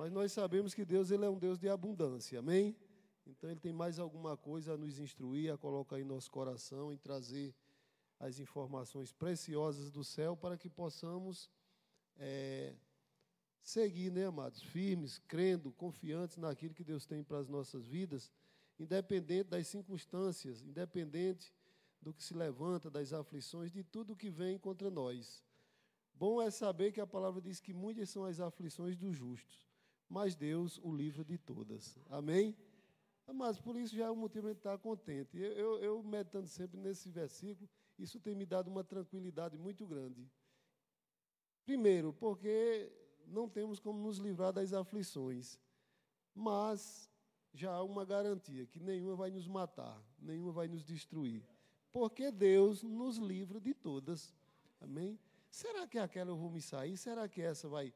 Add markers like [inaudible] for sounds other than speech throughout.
Mas nós sabemos que Deus ele é um Deus de abundância, amém? Então ele tem mais alguma coisa a nos instruir, a colocar em nosso coração, em trazer as informações preciosas do céu para que possamos é, seguir, né, amados? Firmes, crendo, confiantes naquilo que Deus tem para as nossas vidas, independente das circunstâncias, independente do que se levanta, das aflições, de tudo que vem contra nós. Bom é saber que a palavra diz que muitas são as aflições dos justos, mas Deus o livra de todas. Amém? Mas por isso já é um motivo para estar contente. Eu, eu, eu meditando sempre nesse versículo, isso tem me dado uma tranquilidade muito grande. Primeiro, porque não temos como nos livrar das aflições, mas já há uma garantia que nenhuma vai nos matar, nenhuma vai nos destruir, porque Deus nos livra de todas. Amém? Será que aquela eu vou me sair? Será que essa vai?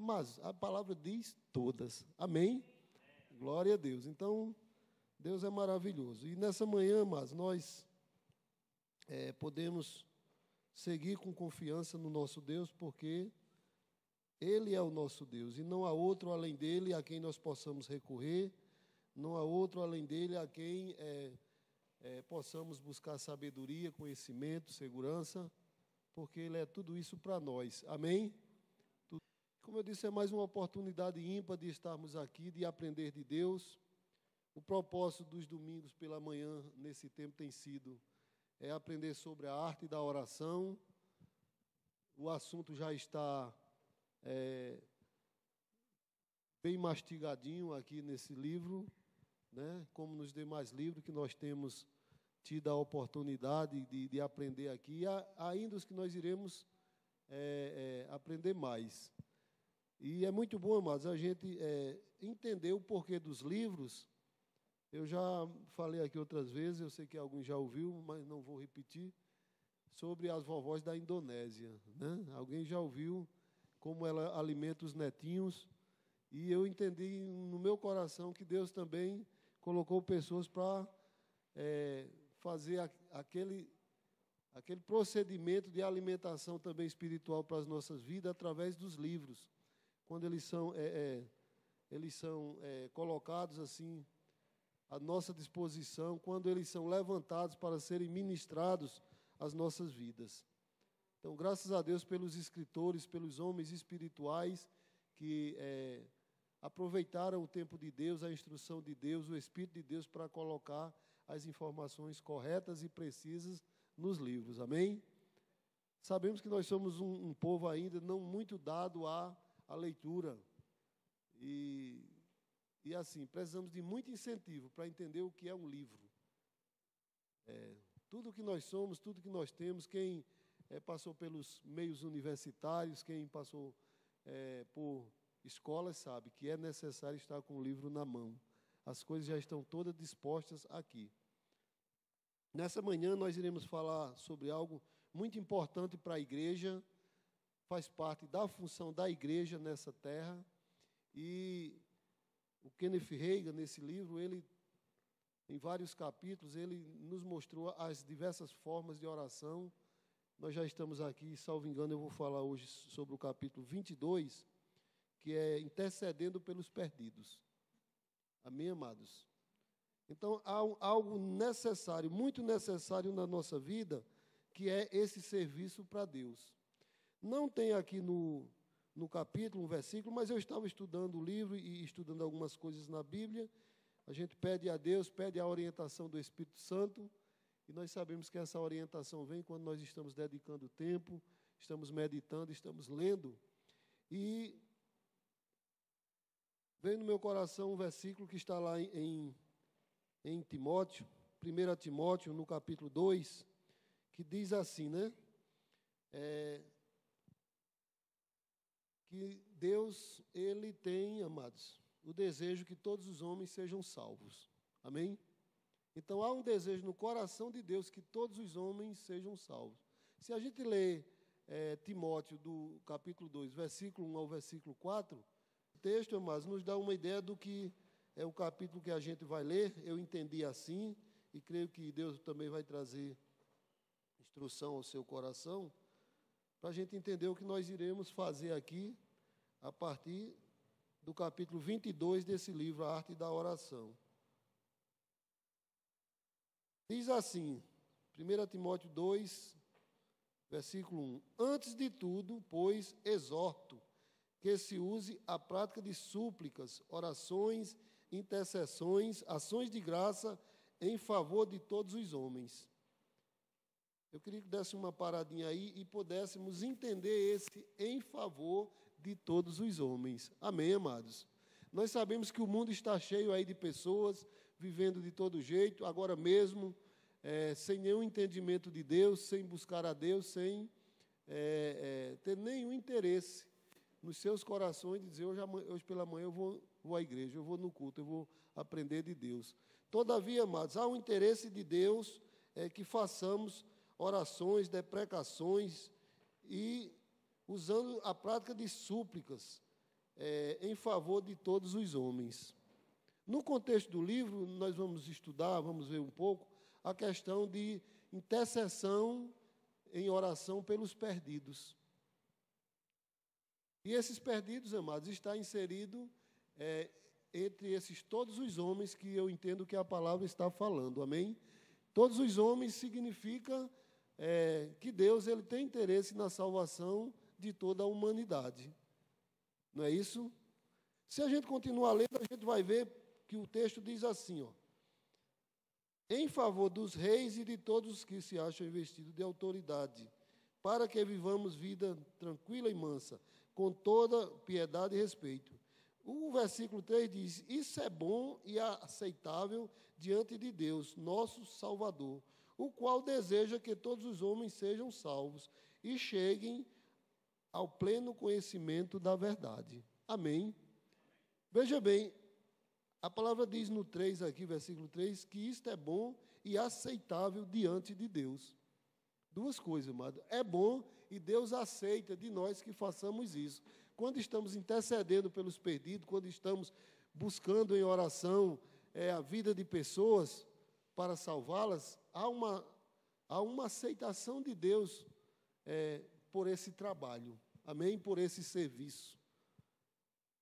Mas a palavra diz todas. Amém? Glória a Deus. Então, Deus é maravilhoso. E nessa manhã, mas nós é, podemos seguir com confiança no nosso Deus, porque Ele é o nosso Deus e não há outro além dele a quem nós possamos recorrer, não há outro além dele a quem é, é, possamos buscar sabedoria, conhecimento, segurança, porque Ele é tudo isso para nós. Amém? Como eu disse, é mais uma oportunidade ímpar de estarmos aqui, de aprender de Deus. O propósito dos domingos pela manhã, nesse tempo, tem sido é aprender sobre a arte da oração. O assunto já está é, bem mastigadinho aqui nesse livro, né? como nos demais livros que nós temos tido a oportunidade de, de aprender aqui, e ainda os que nós iremos é, é, aprender mais. E é muito bom, amados, a gente é, entender o porquê dos livros eu já falei aqui outras vezes, eu sei que alguns já ouviu, mas não vou repetir, sobre as vovós da Indonésia. Né? Alguém já ouviu como ela alimenta os netinhos? E eu entendi no meu coração que Deus também colocou pessoas para é, fazer aquele, aquele procedimento de alimentação também espiritual para as nossas vidas através dos livros. Quando eles são, é, é, eles são é, colocados assim à nossa disposição quando eles são levantados para serem ministrados às nossas vidas. Então, graças a Deus pelos escritores, pelos homens espirituais que é, aproveitaram o tempo de Deus, a instrução de Deus, o Espírito de Deus para colocar as informações corretas e precisas nos livros. Amém? Sabemos que nós somos um, um povo ainda não muito dado à, à leitura. E e assim, precisamos de muito incentivo para entender o que é um livro. É, tudo que nós somos, tudo que nós temos, quem é, passou pelos meios universitários, quem passou é, por escolas, sabe que é necessário estar com o livro na mão. As coisas já estão todas dispostas aqui. Nessa manhã nós iremos falar sobre algo muito importante para a igreja, faz parte da função da igreja nessa terra, e o Kenneth Reagan, nesse livro, ele, em vários capítulos, ele nos mostrou as diversas formas de oração. Nós já estamos aqui, salvo engano, eu vou falar hoje sobre o capítulo 22, que é intercedendo pelos perdidos. Amém, amados? Então, há algo necessário, muito necessário na nossa vida, que é esse serviço para Deus. Não tem aqui no, no capítulo, um versículo, mas eu estava estudando o livro e estudando algumas coisas na Bíblia. A gente pede a Deus, pede a orientação do Espírito Santo, e nós sabemos que essa orientação vem quando nós estamos dedicando tempo, estamos meditando, estamos lendo. E veio no meu coração um versículo que está lá em, em Timóteo, 1 Timóteo, no capítulo 2, que diz assim, né? É, que Deus, ele tem, amados, o desejo que todos os homens sejam salvos. Amém? Então há um desejo no coração de Deus que todos os homens sejam salvos. Se a gente lê é, Timóteo do capítulo 2, versículo 1 ao versículo 4, o texto, amados, nos dá uma ideia do que é o capítulo que a gente vai ler. Eu entendi assim, e creio que Deus também vai trazer instrução ao seu coração para a gente entender o que nós iremos fazer aqui a partir do capítulo 22 desse livro, A Arte da Oração. Diz assim, 1 Timóteo 2, versículo 1: Antes de tudo, pois, exorto que se use a prática de súplicas, orações, intercessões, ações de graça em favor de todos os homens. Eu queria que desse uma paradinha aí e pudéssemos entender esse em favor de todos os homens. Amém, amados? Nós sabemos que o mundo está cheio aí de pessoas vivendo de todo jeito, agora mesmo, é, sem nenhum entendimento de Deus, sem buscar a Deus, sem é, é, ter nenhum interesse nos seus corações de dizer, hoje, hoje pela manhã eu vou, vou à igreja, eu vou no culto, eu vou aprender de Deus. Todavia, amados, há um interesse de Deus é, que façamos orações, deprecações e usando a prática de súplicas é, em favor de todos os homens. No contexto do livro, nós vamos estudar, vamos ver um pouco, a questão de intercessão em oração pelos perdidos. E esses perdidos, amados, está inserido é, entre esses todos os homens que eu entendo que a palavra está falando, amém? Todos os homens significa é, que Deus ele tem interesse na salvação de toda a humanidade. Não é isso? Se a gente continuar lendo, a gente vai ver que o texto diz assim, ó. Em favor dos reis e de todos os que se acham investidos de autoridade, para que vivamos vida tranquila e mansa, com toda piedade e respeito. O versículo 3 diz: Isso é bom e aceitável diante de Deus, nosso Salvador, o qual deseja que todos os homens sejam salvos e cheguem ao pleno conhecimento da verdade. Amém. Veja bem, a palavra diz no 3 aqui, versículo 3, que isto é bom e aceitável diante de Deus. Duas coisas, amado. É bom e Deus aceita de nós que façamos isso. Quando estamos intercedendo pelos perdidos, quando estamos buscando em oração é, a vida de pessoas para salvá-las, há uma, há uma aceitação de Deus é, por esse trabalho, amém? Por esse serviço.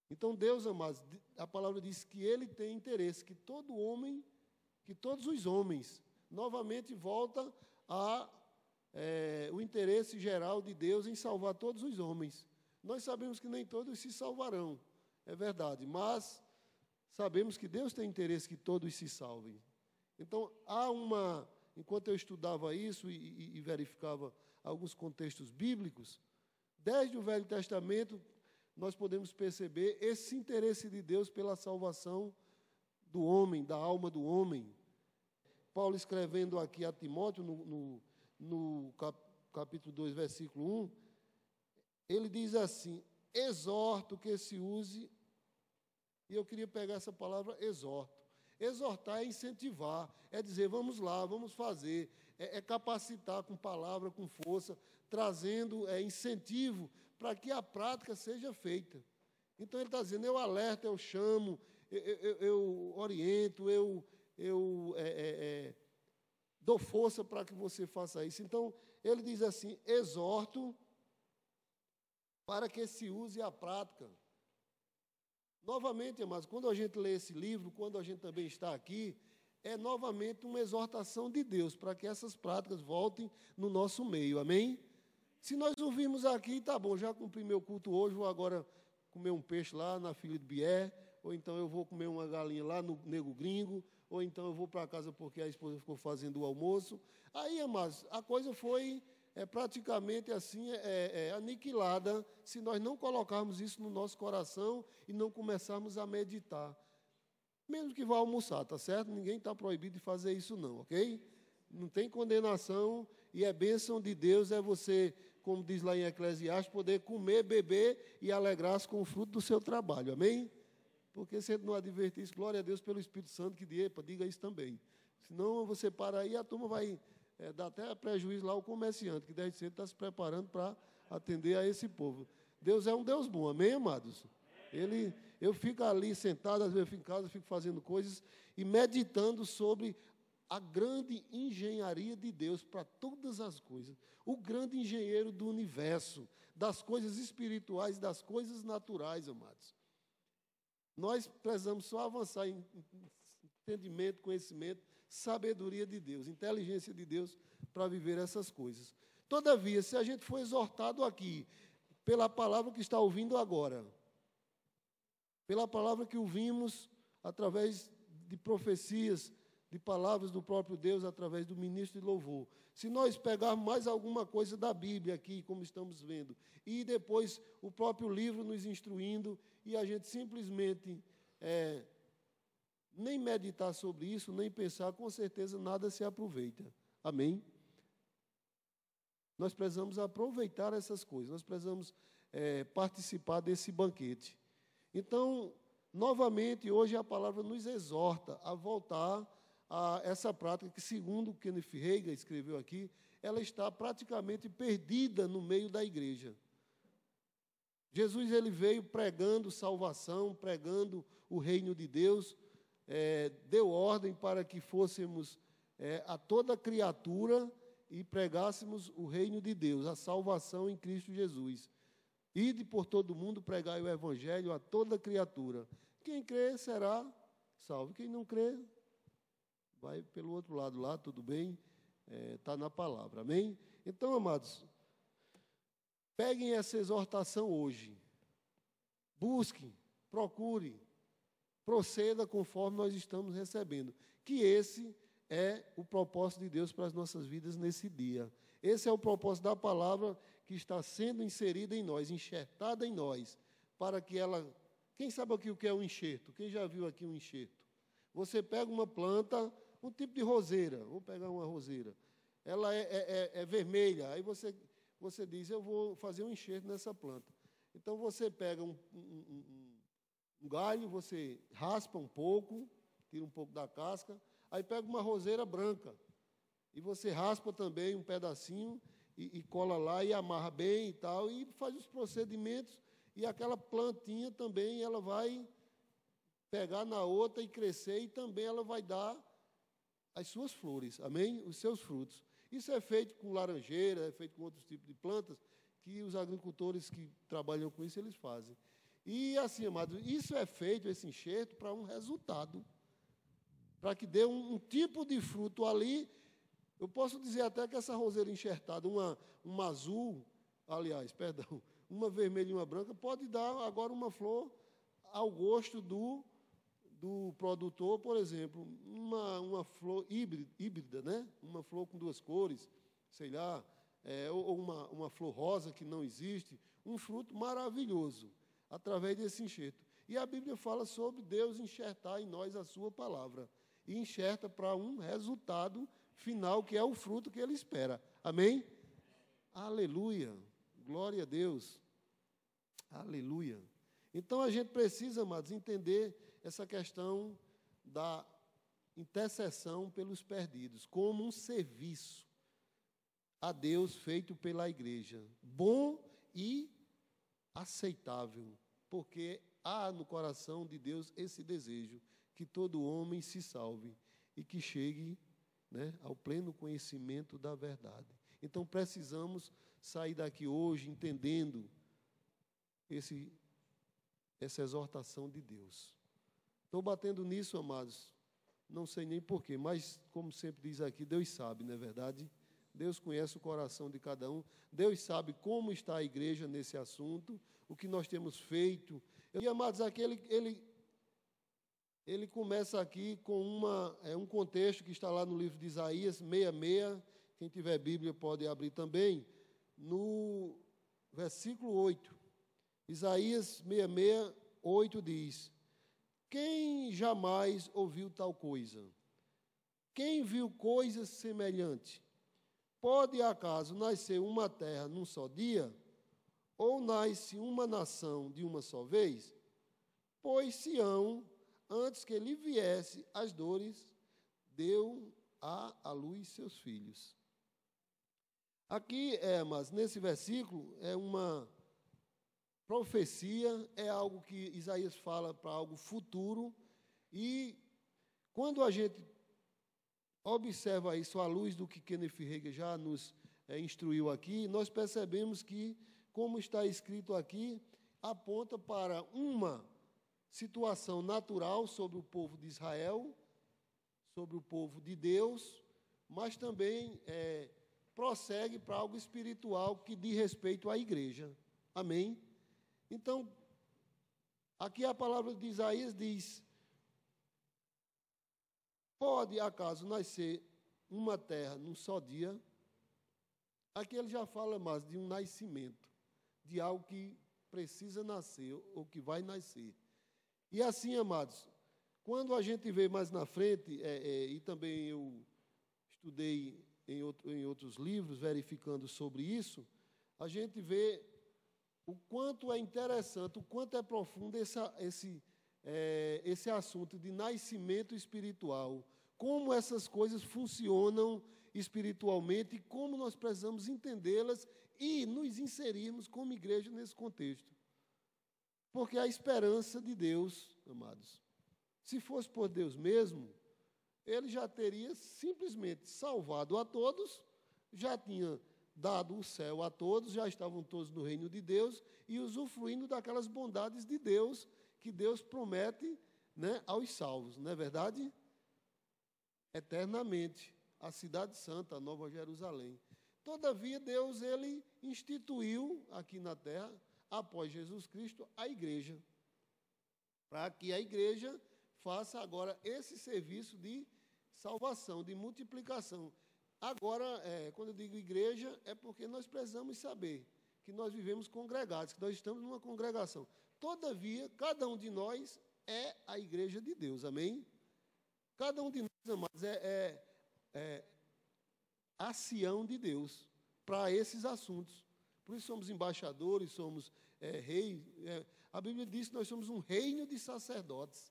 Então, Deus, amados, a palavra diz que Ele tem interesse que todo homem, que todos os homens, novamente volta a é, o interesse geral de Deus em salvar todos os homens. Nós sabemos que nem todos se salvarão, é verdade, mas sabemos que Deus tem interesse que todos se salvem. Então, há uma. Enquanto eu estudava isso e, e, e verificava alguns contextos bíblicos, desde o Velho Testamento, nós podemos perceber esse interesse de Deus pela salvação do homem, da alma do homem. Paulo escrevendo aqui a Timóteo, no, no, no cap, capítulo 2, versículo 1, ele diz assim: exorto que se use, e eu queria pegar essa palavra exorto. Exortar é incentivar, é dizer, vamos lá, vamos fazer, é, é capacitar com palavra, com força, trazendo é, incentivo para que a prática seja feita. Então ele está dizendo, eu alerto, eu chamo, eu, eu, eu oriento, eu, eu é, é, é dou força para que você faça isso. Então, ele diz assim: exorto para que se use a prática. Novamente, mas quando a gente lê esse livro, quando a gente também está aqui, é novamente uma exortação de Deus para que essas práticas voltem no nosso meio. Amém? Se nós ouvimos aqui, tá bom, já cumpri meu culto hoje, vou agora comer um peixe lá na filha de Bié, ou então eu vou comer uma galinha lá no Nego Gringo, ou então eu vou para casa porque a esposa ficou fazendo o almoço. Aí, amados, a coisa foi é, praticamente assim é, é, aniquilada se nós não colocarmos isso no nosso coração e não começarmos a meditar. Mesmo que vá almoçar, tá certo? Ninguém está proibido de fazer isso, não, ok? Não tem condenação e é bênção de Deus é você, como diz lá em Eclesiastes, poder comer, beber e alegrar-se com o fruto do seu trabalho, amém? Porque se não advertir isso, glória a Deus pelo Espírito Santo que diga, diga isso também. Senão você para aí, a turma vai é, dar até prejuízo lá ao comerciante, que desde cedo está se preparando para atender a esse povo. Deus é um Deus bom, amém, amados? Ele, eu fico ali sentado, às vezes eu fico em casa, fico fazendo coisas e meditando sobre a grande engenharia de Deus para todas as coisas. O grande engenheiro do universo, das coisas espirituais, das coisas naturais, amados. Nós precisamos só avançar em entendimento, conhecimento, sabedoria de Deus, inteligência de Deus para viver essas coisas. Todavia, se a gente for exortado aqui pela palavra que está ouvindo agora, pela palavra que ouvimos através de profecias, de palavras do próprio Deus através do ministro de louvor. Se nós pegarmos mais alguma coisa da Bíblia aqui, como estamos vendo, e depois o próprio livro nos instruindo, e a gente simplesmente é, nem meditar sobre isso, nem pensar, com certeza nada se aproveita. Amém? Nós precisamos aproveitar essas coisas, nós precisamos é, participar desse banquete. Então, novamente, hoje a palavra nos exorta a voltar a essa prática que, segundo Kenneth Reagan escreveu aqui, ela está praticamente perdida no meio da igreja. Jesus ele veio pregando salvação, pregando o reino de Deus, é, deu ordem para que fôssemos é, a toda criatura e pregássemos o reino de Deus, a salvação em Cristo Jesus. Ide por todo mundo pregar o evangelho a toda criatura. Quem crê será salvo. Quem não crê, vai pelo outro lado lá, tudo bem, está é, tá na palavra, amém? Então, amados, peguem essa exortação hoje, busquem, procurem, proceda conforme nós estamos recebendo, que esse é o propósito de Deus para as nossas vidas nesse dia. Esse é o propósito da palavra que está sendo inserida em nós, enxertada em nós, para que ela. Quem sabe aqui o que é um enxerto? Quem já viu aqui um enxerto? Você pega uma planta, um tipo de roseira, vou pegar uma roseira, ela é, é, é, é vermelha, aí você, você diz, eu vou fazer um enxerto nessa planta. Então você pega um, um, um, um galho, você raspa um pouco, tira um pouco da casca, aí pega uma roseira branca, e você raspa também um pedacinho e, e, cola lá e amarra bem e tal, e faz os procedimentos, e aquela plantinha também ela vai pegar na outra e crescer, e também ela vai dar as suas flores, amém? Os seus frutos. Isso é feito com laranjeira, é feito com outros tipos de plantas que os agricultores que trabalham com isso eles fazem. E assim, amados, isso é feito, esse enxerto, para um resultado. Para que dê um, um, tipo de fruto ali. Eu posso dizer até que essa roseira enxertada, uma, uma azul, aliás, perdão, uma vermelha e uma branca, pode dar agora uma flor ao gosto do do produtor, por exemplo, uma, uma flor híbrida, híbrida, né? uma flor com duas cores, sei lá, é, ou uma, uma flor rosa que não existe, um fruto maravilhoso, através desse enxerto. E a Bíblia fala sobre Deus enxertar em nós a sua palavra. E enxerta para um resultado final, que é o fruto que ele espera. Amém? Aleluia. Glória a Deus. Aleluia. Então a gente precisa, amados, entender essa questão da intercessão pelos perdidos, como um serviço a Deus feito pela igreja, bom e aceitável, porque há no coração de Deus esse desejo que todo homem se salve e que chegue né, ao pleno conhecimento da verdade. Então precisamos sair daqui hoje entendendo esse, essa exortação de Deus. Estou batendo nisso, amados. Não sei nem porquê, mas, como sempre diz aqui, Deus sabe, não é verdade? Deus conhece o coração de cada um. Deus sabe como está a igreja nesse assunto, o que nós temos feito. E, amados, aqui ele, ele, ele começa aqui com uma, é, um contexto que está lá no livro de Isaías 66. Quem tiver Bíblia pode abrir também. No versículo 8. Isaías 66, 8 diz: quem jamais ouviu tal coisa? Quem viu coisa semelhante? Pode acaso nascer uma terra num só dia? Ou nasce uma nação de uma só vez? Pois Sião, antes que lhe viesse as dores, deu a luz seus filhos. Aqui, é, mas nesse versículo, é uma Profecia é algo que Isaías fala para algo futuro, e quando a gente observa isso à luz do que Kenneth Hagin já nos é, instruiu aqui, nós percebemos que, como está escrito aqui, aponta para uma situação natural sobre o povo de Israel, sobre o povo de Deus, mas também é, prossegue para algo espiritual que diz respeito à igreja. Amém? Então, aqui a palavra de Isaías diz: Pode acaso nascer uma terra num só dia? Aqui ele já fala mais de um nascimento, de algo que precisa nascer ou que vai nascer. E assim, amados, quando a gente vê mais na frente, é, é, e também eu estudei em, outro, em outros livros verificando sobre isso, a gente vê o quanto é interessante, o quanto é profundo essa, esse, é, esse assunto de nascimento espiritual, como essas coisas funcionam espiritualmente e como nós precisamos entendê-las e nos inserirmos como igreja nesse contexto. Porque a esperança de Deus, amados, se fosse por Deus mesmo, ele já teria simplesmente salvado a todos, já tinha dado o céu a todos, já estavam todos no reino de Deus e usufruindo daquelas bondades de Deus que Deus promete né, aos salvos, não é verdade? Eternamente, a cidade santa, a Nova Jerusalém. Todavia, Deus ele instituiu aqui na terra, após Jesus Cristo, a igreja, para que a igreja faça agora esse serviço de salvação, de multiplicação. Agora, é, quando eu digo igreja, é porque nós precisamos saber que nós vivemos congregados, que nós estamos numa congregação. Todavia, cada um de nós é a igreja de Deus, amém? Cada um de nós, amados, é, é, é a Sião de Deus para esses assuntos. Por isso somos embaixadores, somos é, reis. É, a Bíblia diz que nós somos um reino de sacerdotes.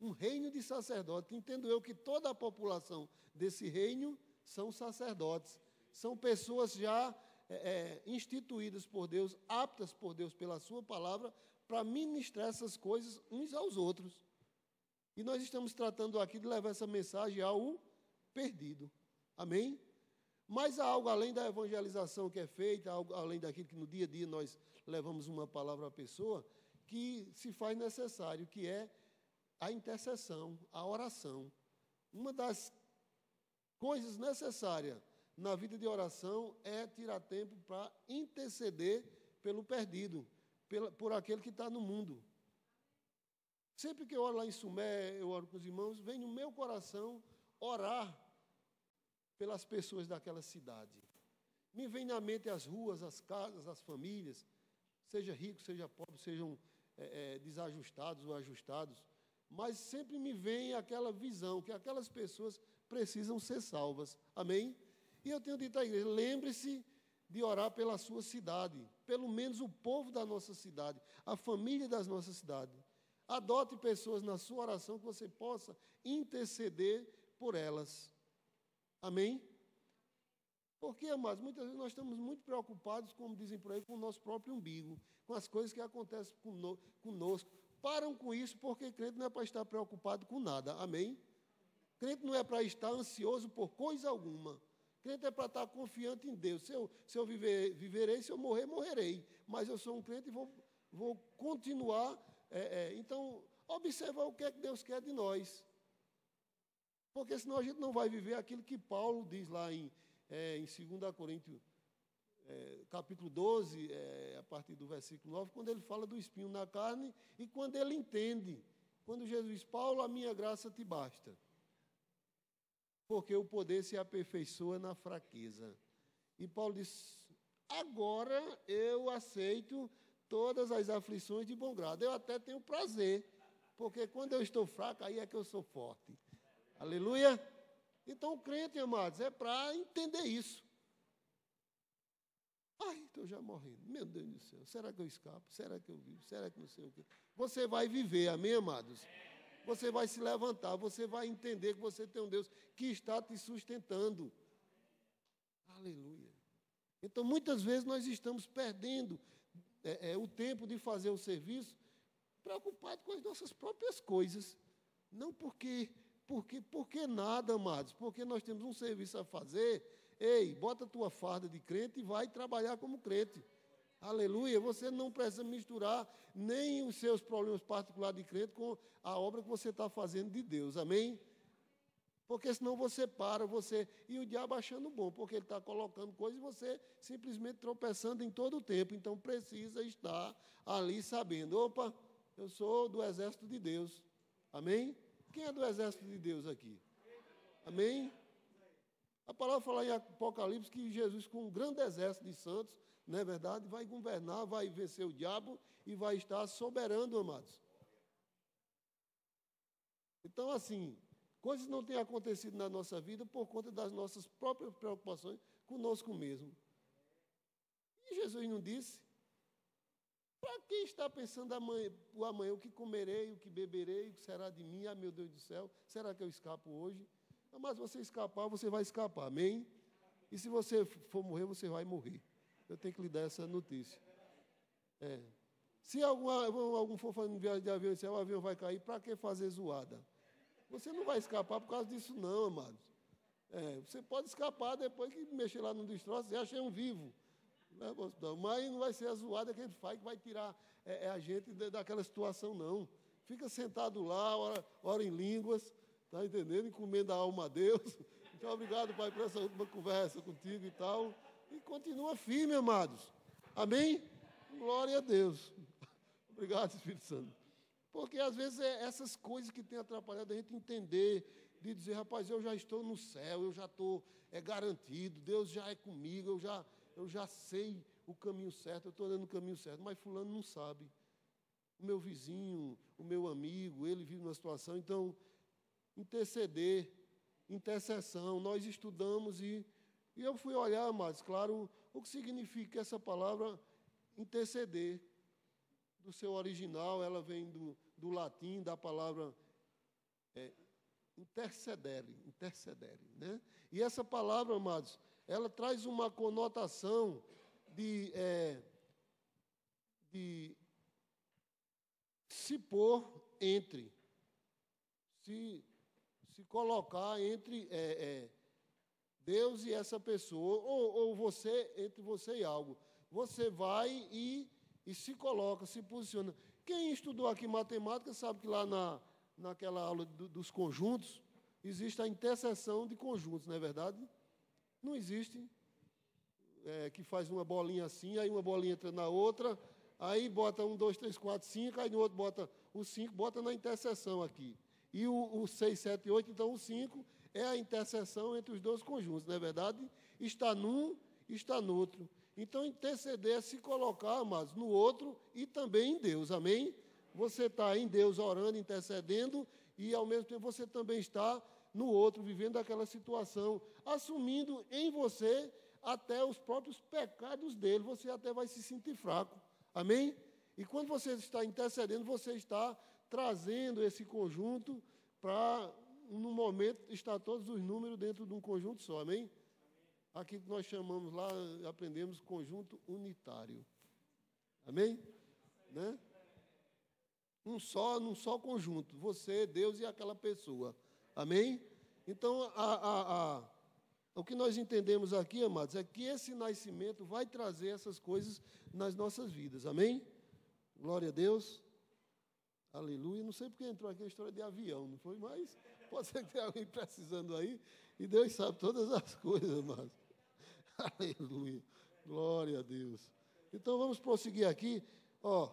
Um reino de sacerdotes. Entendo eu que toda a população desse reino são sacerdotes. São pessoas já é, é, instituídas por Deus, aptas por Deus pela Sua palavra, para ministrar essas coisas uns aos outros. E nós estamos tratando aqui de levar essa mensagem ao perdido. Amém? Mas há algo além da evangelização que é feita, algo além daquilo que no dia a dia nós levamos uma palavra à pessoa, que se faz necessário, que é a intercessão, a oração. Uma das coisas necessárias na vida de oração é tirar tempo para interceder pelo perdido, por aquele que está no mundo. Sempre que eu oro lá em Sumé, eu oro com os irmãos, vem no meu coração orar pelas pessoas daquela cidade. Me vem na mente as ruas, as casas, as famílias, seja rico, seja pobre, sejam é, é, desajustados ou ajustados, mas sempre me vem aquela visão que aquelas pessoas precisam ser salvas. Amém? E eu tenho dito à igreja: lembre-se de orar pela sua cidade, pelo menos o povo da nossa cidade, a família das nossas cidades. Adote pessoas na sua oração que você possa interceder por elas. Amém? Porque, amados, muitas vezes nós estamos muito preocupados, como dizem por aí, com o nosso próprio umbigo, com as coisas que acontecem conosco. Param com isso, porque crente não é para estar preocupado com nada. Amém? Crente não é para estar ansioso por coisa alguma. Crente é para estar confiante em Deus. Se eu, se eu viver, viverei, se eu morrer, morrerei. Mas eu sou um crente e vou, vou continuar. É, é, então, observa o que é que Deus quer de nós. Porque senão a gente não vai viver aquilo que Paulo diz lá em, é, em 2 Coríntios, é, capítulo 12, é, a partir do versículo 9, quando ele fala do espinho na carne e quando ele entende. Quando Jesus Paulo, a minha graça te basta porque o poder se aperfeiçoa na fraqueza. E Paulo diz: agora eu aceito todas as aflições de bom grado. Eu até tenho prazer, porque quando eu estou fraco, aí é que eu sou forte. Aleluia? Então, o crente, amados, é para entender isso. Ai, estou já morrendo. Meu Deus do céu. Será que eu escapo? Será que eu vivo? Será que não sei o quê? Você vai viver, amém, amados? Você vai se levantar, você vai entender que você tem um Deus que está te sustentando. Aleluia. Então, muitas vezes nós estamos perdendo é, é, o tempo de fazer o serviço preocupado com as nossas próprias coisas. Não porque, porque, porque nada, amados, porque nós temos um serviço a fazer. Ei, bota tua farda de crente e vai trabalhar como crente. Aleluia. Você não precisa misturar nem os seus problemas particulares de crente com a obra que você está fazendo de Deus. Amém? Porque senão você para, você. E o diabo achando bom, porque ele está colocando coisas e você simplesmente tropeçando em todo o tempo. Então precisa estar ali sabendo: opa, eu sou do exército de Deus. Amém? Quem é do exército de Deus aqui? Amém? A palavra fala em Apocalipse que Jesus, com um grande exército de santos, não é verdade? Vai governar, vai vencer o diabo e vai estar soberano, amados. Então, assim, coisas não têm acontecido na nossa vida por conta das nossas próprias preocupações conosco mesmo. E Jesus não disse para quem está pensando amanhã, o amanhã, o que comerei, o que beberei, o que será de mim? Ah, meu Deus do céu, será que eu escapo hoje? Mas você escapar, você vai escapar, amém? E se você for morrer, você vai morrer. Eu tenho que lhe dar essa notícia. É. Se algum, algum for fazendo viagem de avião e o avião vai cair, para que fazer zoada? Você não vai escapar por causa disso, não, amados. É, você pode escapar depois que mexer lá no destroço e achei um vivo. Né, Mas não vai ser a zoada que ele faz que vai tirar é, é a gente daquela situação, não. Fica sentado lá, ora, ora em línguas, está entendendo? Encomenda a alma a Deus. Muito [laughs] obrigado, Pai, por essa última conversa contigo e tal. E continua firme, amados. Amém? Glória a Deus. [laughs] Obrigado, Espírito Santo. Porque às vezes é essas coisas que têm atrapalhado a gente entender, de dizer, rapaz, eu já estou no céu, eu já estou é garantido, Deus já é comigo, eu já eu já sei o caminho certo, eu estou andando no caminho certo, mas fulano não sabe. O meu vizinho, o meu amigo, ele vive numa situação, então, interceder, intercessão, nós estudamos e, e eu fui olhar, mas claro, o que significa essa palavra interceder. Do seu original, ela vem do, do latim, da palavra é, intercedere, intercedere, né? E essa palavra, amados, ela traz uma conotação de, é, de se pôr entre, se, se colocar entre é, é, Deus e essa pessoa, ou, ou você, entre você e algo. Você vai e, e se coloca, se posiciona. Quem estudou aqui matemática sabe que lá na, naquela aula do, dos conjuntos, existe a interseção de conjuntos, não é verdade? Não existe. É, que faz uma bolinha assim, aí uma bolinha entra na outra, aí bota um, dois, três, quatro, cinco, aí no outro bota o cinco, bota na interseção aqui. E o, o seis, sete, oito, então o cinco é a interseção entre os dois conjuntos, não é verdade? Está num, está no outro. Então, interceder é se colocar, mas no outro e também em Deus, amém? Você está em Deus orando, intercedendo, e ao mesmo tempo você também está no outro, vivendo aquela situação, assumindo em você até os próprios pecados dele, você até vai se sentir fraco. Amém? E quando você está intercedendo, você está trazendo esse conjunto para, no momento, estar todos os números dentro de um conjunto só. Amém? Aqui que nós chamamos lá, aprendemos conjunto unitário. Amém? Né? Um só, num só conjunto. Você, Deus e aquela pessoa. Amém? Então, a, a, a, o que nós entendemos aqui, amados, é que esse nascimento vai trazer essas coisas nas nossas vidas. Amém? Glória a Deus. Aleluia. Não sei porque entrou aqui a história de avião, não foi? Mas pode ser que tenha alguém precisando aí. E Deus sabe todas as [laughs] coisas, amados. [laughs] Aleluia. Glória a Deus. Então vamos prosseguir aqui. Ó,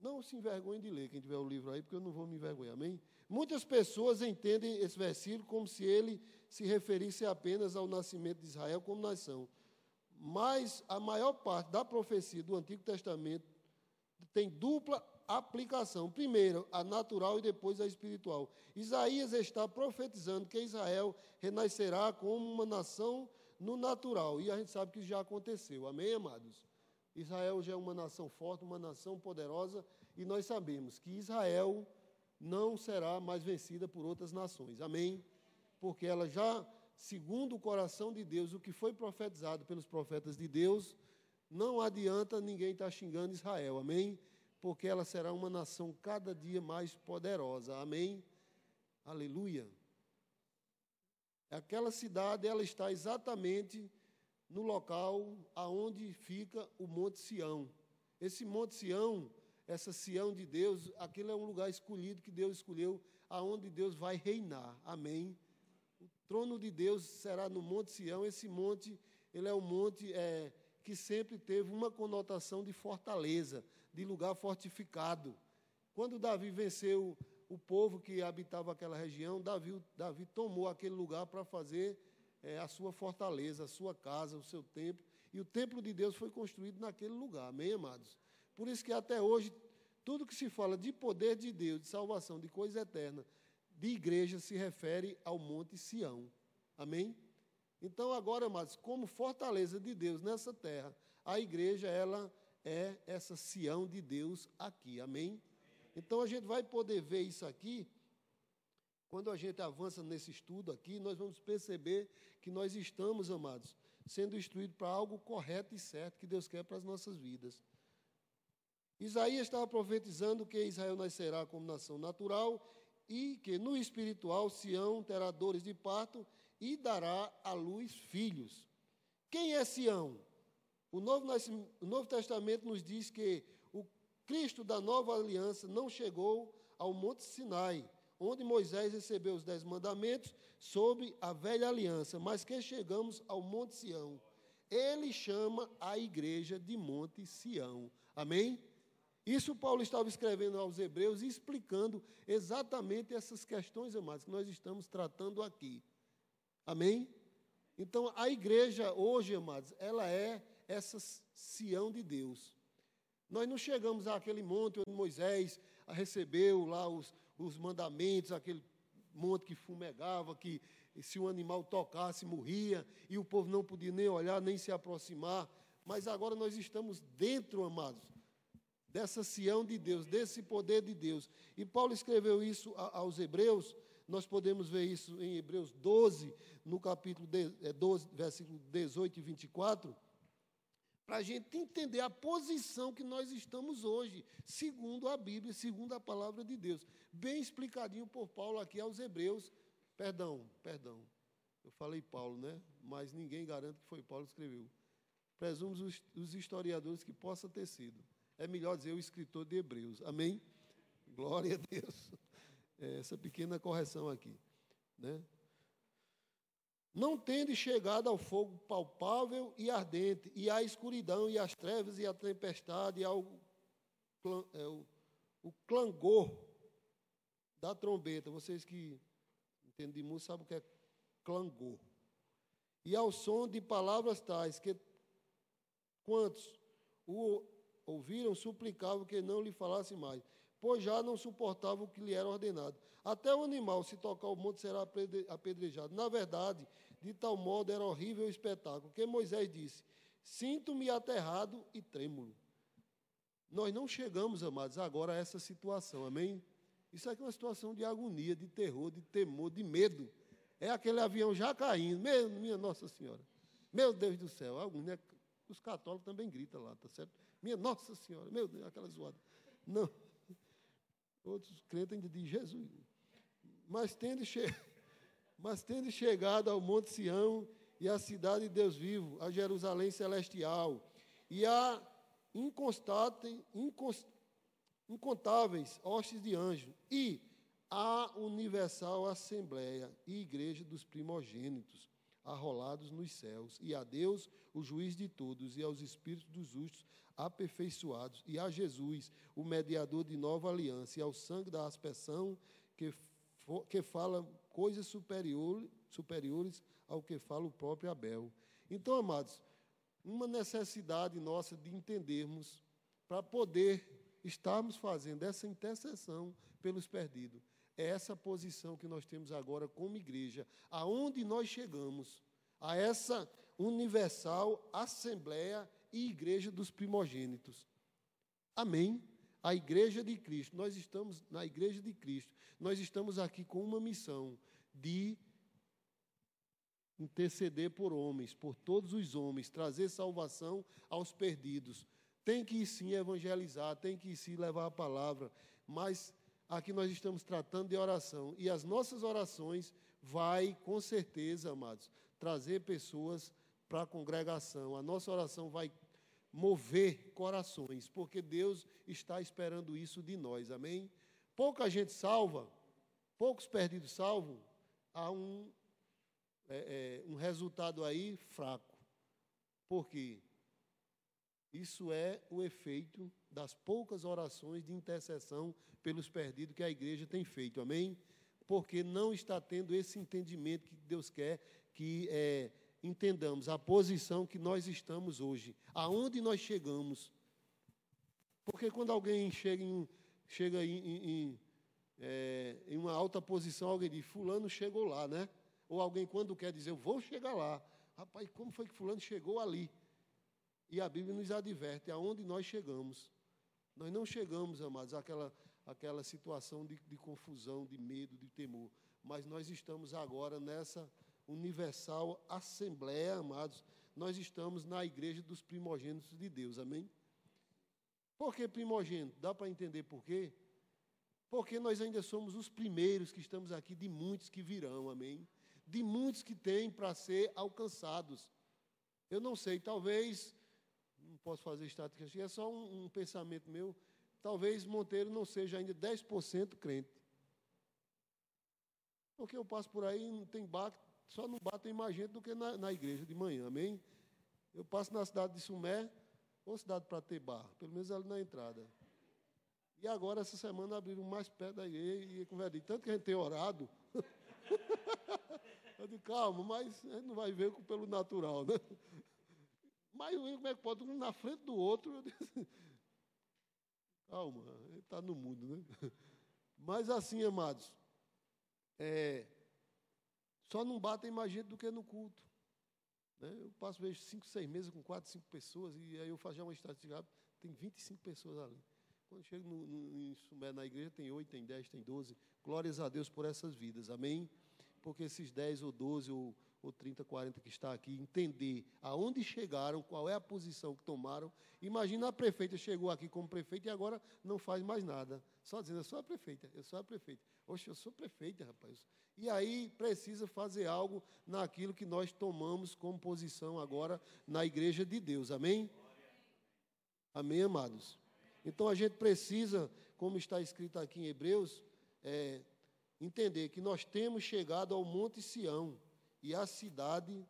Não se envergonhe de ler, quem tiver o livro aí, porque eu não vou me envergonhar, amém? Muitas pessoas entendem esse versículo como se ele se referisse apenas ao nascimento de Israel como nação. Mas a maior parte da profecia do Antigo Testamento tem dupla aplicação. Primeiro, a natural e depois a espiritual. Isaías está profetizando que Israel renascerá como uma nação no natural. E a gente sabe que isso já aconteceu. Amém, amados? Israel já é uma nação forte, uma nação poderosa, e nós sabemos que Israel não será mais vencida por outras nações. Amém? Porque ela já, segundo o coração de Deus, o que foi profetizado pelos profetas de Deus, não adianta ninguém estar xingando Israel. Amém? Porque ela será uma nação cada dia mais poderosa. Amém? Aleluia. Aquela cidade, ela está exatamente no local aonde fica o Monte Sião. Esse Monte Sião, essa Sião de Deus, aquele é um lugar escolhido que Deus escolheu, aonde Deus vai reinar. Amém. O trono de Deus será no Monte Sião. Esse monte, ele é um monte é, que sempre teve uma conotação de fortaleza, de lugar fortificado. Quando Davi venceu o povo que habitava aquela região, Davi, Davi tomou aquele lugar para fazer é, a sua fortaleza, a sua casa, o seu templo. E o templo de Deus foi construído naquele lugar, amém, amados? Por isso que até hoje, tudo que se fala de poder de Deus, de salvação, de coisa eterna, de igreja, se refere ao Monte Sião, amém? Então, agora, amados, como fortaleza de Deus nessa terra, a igreja, ela é essa Sião de Deus aqui, amém? Então, a gente vai poder ver isso aqui quando a gente avança nesse estudo aqui, nós vamos perceber que nós estamos, amados, sendo instruídos para algo correto e certo que Deus quer para as nossas vidas. Isaías estava profetizando que Israel nascerá como nação natural e que no espiritual Sião terá dores de parto e dará à luz filhos. Quem é Sião? O Novo, o Novo Testamento nos diz que o Cristo da nova aliança não chegou ao Monte Sinai, onde Moisés recebeu os dez mandamentos sob a velha aliança, mas que chegamos ao Monte Sião. Ele chama a igreja de Monte Sião. Amém? Isso Paulo estava escrevendo aos Hebreus e explicando exatamente essas questões, amados, que nós estamos tratando aqui. Amém? Então, a igreja hoje, amados, ela é essa Sião de Deus. Nós não chegamos àquele monte onde Moisés recebeu lá os, os mandamentos, aquele monte que fumegava, que se um animal tocasse, morria, e o povo não podia nem olhar, nem se aproximar. Mas agora nós estamos dentro, amados, dessa Sião de Deus, desse poder de Deus. E Paulo escreveu isso aos Hebreus, nós podemos ver isso em Hebreus 12, no capítulo 12, é, versículo 18 e 24 para a gente entender a posição que nós estamos hoje, segundo a Bíblia, segundo a palavra de Deus. Bem explicadinho por Paulo aqui aos Hebreus. Perdão, perdão. Eu falei Paulo, né? Mas ninguém garante que foi Paulo que escreveu. Presumos os, os historiadores que possa ter sido. É melhor dizer o escritor de Hebreus. Amém? Glória a Deus. [laughs] É essa pequena correção aqui. Né? Não tende chegado ao fogo palpável e ardente, e à escuridão, e às trevas, e à tempestade, e ao é, o, o clangor da trombeta. Vocês que entendem de sabem o que é clangor. E ao som de palavras tais que quantos o ouviram suplicavam que não lhe falasse mais, pois já não suportava o que lhe era ordenado. Até o animal, se tocar o monte, será apedrejado. Na verdade, de tal modo era horrível o espetáculo, que Moisés disse: Sinto-me aterrado e trêmulo. Nós não chegamos, amados, agora a essa situação, amém? Isso aqui é uma situação de agonia, de terror, de temor, de medo. É aquele avião já caindo, meu, minha Nossa Senhora. Meu Deus do céu, agonia. Os católicos também gritam lá, tá certo? Minha Nossa Senhora, meu Deus, aquela zoada. Não. Outros crentes ainda dizem Jesus. Mas tendo chegado mas tendo chegado ao Monte Sião e à cidade de Deus vivo, a Jerusalém celestial, e a incontáveis hostes de anjos, e a universal assembleia e igreja dos primogênitos, arrolados nos céus, e a Deus, o juiz de todos, e aos espíritos dos justos aperfeiçoados, e a Jesus, o mediador de nova aliança, e ao sangue da aspersão que, que fala coisas superior, superiores ao que fala o próprio Abel. Então, amados, uma necessidade nossa de entendermos para poder estarmos fazendo essa intercessão pelos perdidos. É essa posição que nós temos agora como igreja, aonde nós chegamos, a essa universal assembleia e igreja dos primogênitos. Amém? A igreja de Cristo, nós estamos na igreja de Cristo, nós estamos aqui com uma missão de interceder por homens, por todos os homens, trazer salvação aos perdidos. Tem que sim evangelizar, tem que sim levar a palavra, mas aqui nós estamos tratando de oração e as nossas orações vai com certeza, amados, trazer pessoas para a congregação. A nossa oração vai mover corações, porque Deus está esperando isso de nós. Amém? Pouca gente salva, poucos perdidos salvam, há um, é, é, um resultado aí fraco. Por quê? Isso é o efeito das poucas orações de intercessão pelos perdidos que a igreja tem feito, amém? Porque não está tendo esse entendimento que Deus quer que é, entendamos a posição que nós estamos hoje, aonde nós chegamos. Porque quando alguém chega em, chega em, em, é, em uma alta posição, alguém diz, fulano chegou lá, né? Ou alguém quando quer dizer, eu vou chegar lá. Rapaz, como foi que fulano chegou ali? E a Bíblia nos adverte aonde nós chegamos. Nós não chegamos, amados, àquela, àquela situação de, de confusão, de medo, de temor. Mas nós estamos agora nessa universal assembleia, amados. Nós estamos na igreja dos primogênitos de Deus, amém? Por que primogênito? Dá para entender por quê? Porque nós ainda somos os primeiros que estamos aqui, de muitos que virão, amém? De muitos que têm para ser alcançados. Eu não sei, talvez não posso fazer estatística, é só um, um pensamento meu. Talvez Monteiro não seja ainda 10% crente. Porque eu passo por aí, não tem bar, só não batem mais gente do que na, na, igreja de manhã, amém? Eu passo na cidade de Sumé, ou cidade para ter bar, pelo menos ali na entrada. E agora, essa semana, abriram mais perto da igreja e converti. Tanto que a gente tem orado. [laughs] eu digo, calma, mas a gente não vai ver pelo natural, né? Mas como é que pode um na frente do outro? Eu disse, calma, ele está no mundo, né? Mas assim, amados, é, só não batem mais gente do que no culto. Né? Eu passo vejo cinco, seis meses com quatro, cinco pessoas, e aí eu faço uma estatística, tem 25 pessoas ali. Quando chego no, no, na igreja, tem oito, tem dez, tem doze. Glórias a Deus por essas vidas, amém? Porque esses dez ou doze ou ou 30, 40 que está aqui, entender aonde chegaram, qual é a posição que tomaram. Imagina a prefeita chegou aqui como prefeita e agora não faz mais nada. Só dizendo, eu sou a prefeita, eu sou a prefeita. Oxe, eu sou prefeita, rapaz. E aí precisa fazer algo naquilo que nós tomamos como posição agora na igreja de Deus. Amém? Amém, amados? Então a gente precisa, como está escrito aqui em Hebreus, é, entender que nós temos chegado ao Monte Sião e a cidade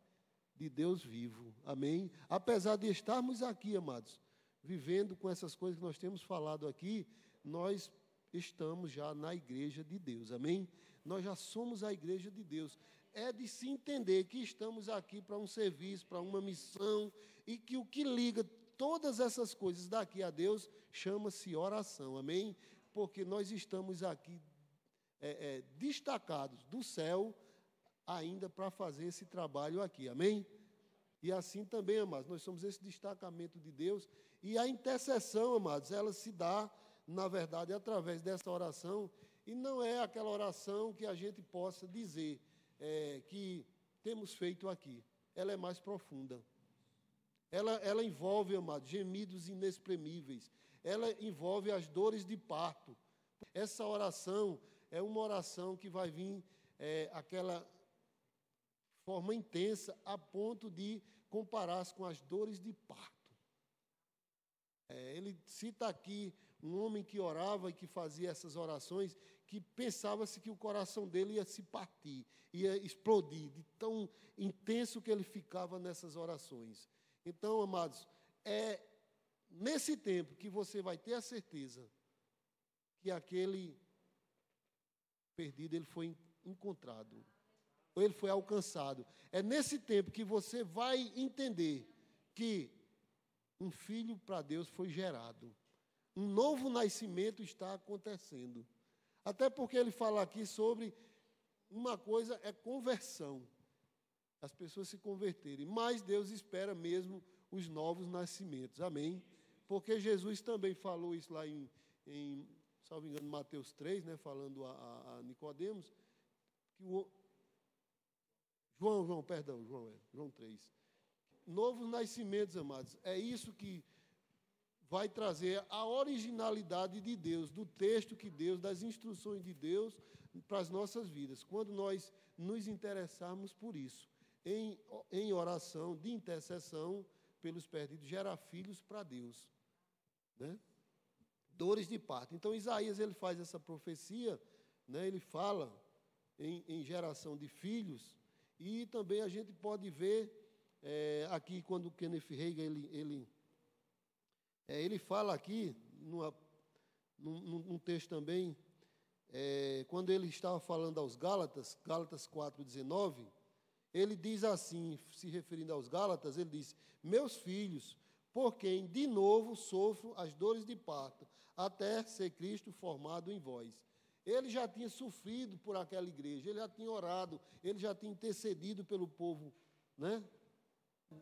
de Deus vivo. Amém? Apesar de estarmos aqui, amados, vivendo com essas coisas que nós temos falado aqui, nós estamos já na igreja de Deus. Amém? Nós já somos a igreja de Deus. É de se entender que estamos aqui para um serviço, para uma missão, e que o que liga todas essas coisas daqui a Deus chama-se oração. Amém? Porque nós estamos aqui é, é, destacados do céu ainda para fazer esse trabalho aqui. Amém? E assim também, amados, nós somos esse destacamento de Deus. E a intercessão, amados, ela se dá, na verdade, através dessa oração. E não é aquela oração que a gente possa dizer é, que temos feito aqui. Ela é mais profunda. Ela, ela envolve, amados, gemidos inexprimíveis. Ela envolve as dores de parto. Essa oração é uma oração que vai vir é, aquela forma intensa, a ponto de comparar-se com as dores de parto. É, ele cita aqui um homem que orava e que fazia essas orações, que pensava-se que o coração dele ia se partir, ia explodir, de tão intenso que ele ficava nessas orações. Então, amados, é nesse tempo que você vai ter a certeza que aquele perdido ele foi encontrado ou ele foi alcançado. É nesse tempo que você vai entender que um filho para Deus foi gerado. Um novo nascimento está acontecendo. Até porque ele fala aqui sobre uma coisa é conversão. As pessoas se converterem. Mas Deus espera mesmo os novos nascimentos. Amém? Porque Jesus também falou isso lá em, em salvo engano, Mateus 3, né, falando a, a, a Nicodemos, que o, João, João, perdão, João, é, João 3. Novos nascimentos, amados, é isso que vai trazer a originalidade de Deus, do texto que Deus, das instruções de Deus para as nossas vidas, quando nós nos interessarmos por isso. em, em oração de intercessão pelos perdidos, gera filhos para Deus. Né? Dores de parto. Então, Isaías ele faz essa profecia, né? ele fala em, em geração de filhos, e também a gente pode ver é, aqui, quando Kenneth Reagan ele, ele, é, ele fala aqui, numa, num, num texto também, é, quando ele estava falando aos Gálatas, Gálatas 4,19, ele diz assim, se referindo aos Gálatas, ele diz: Meus filhos, por quem de novo sofro as dores de parto, até ser Cristo formado em vós. Ele já tinha sofrido por aquela igreja, ele já tinha orado, ele já tinha intercedido pelo povo, né?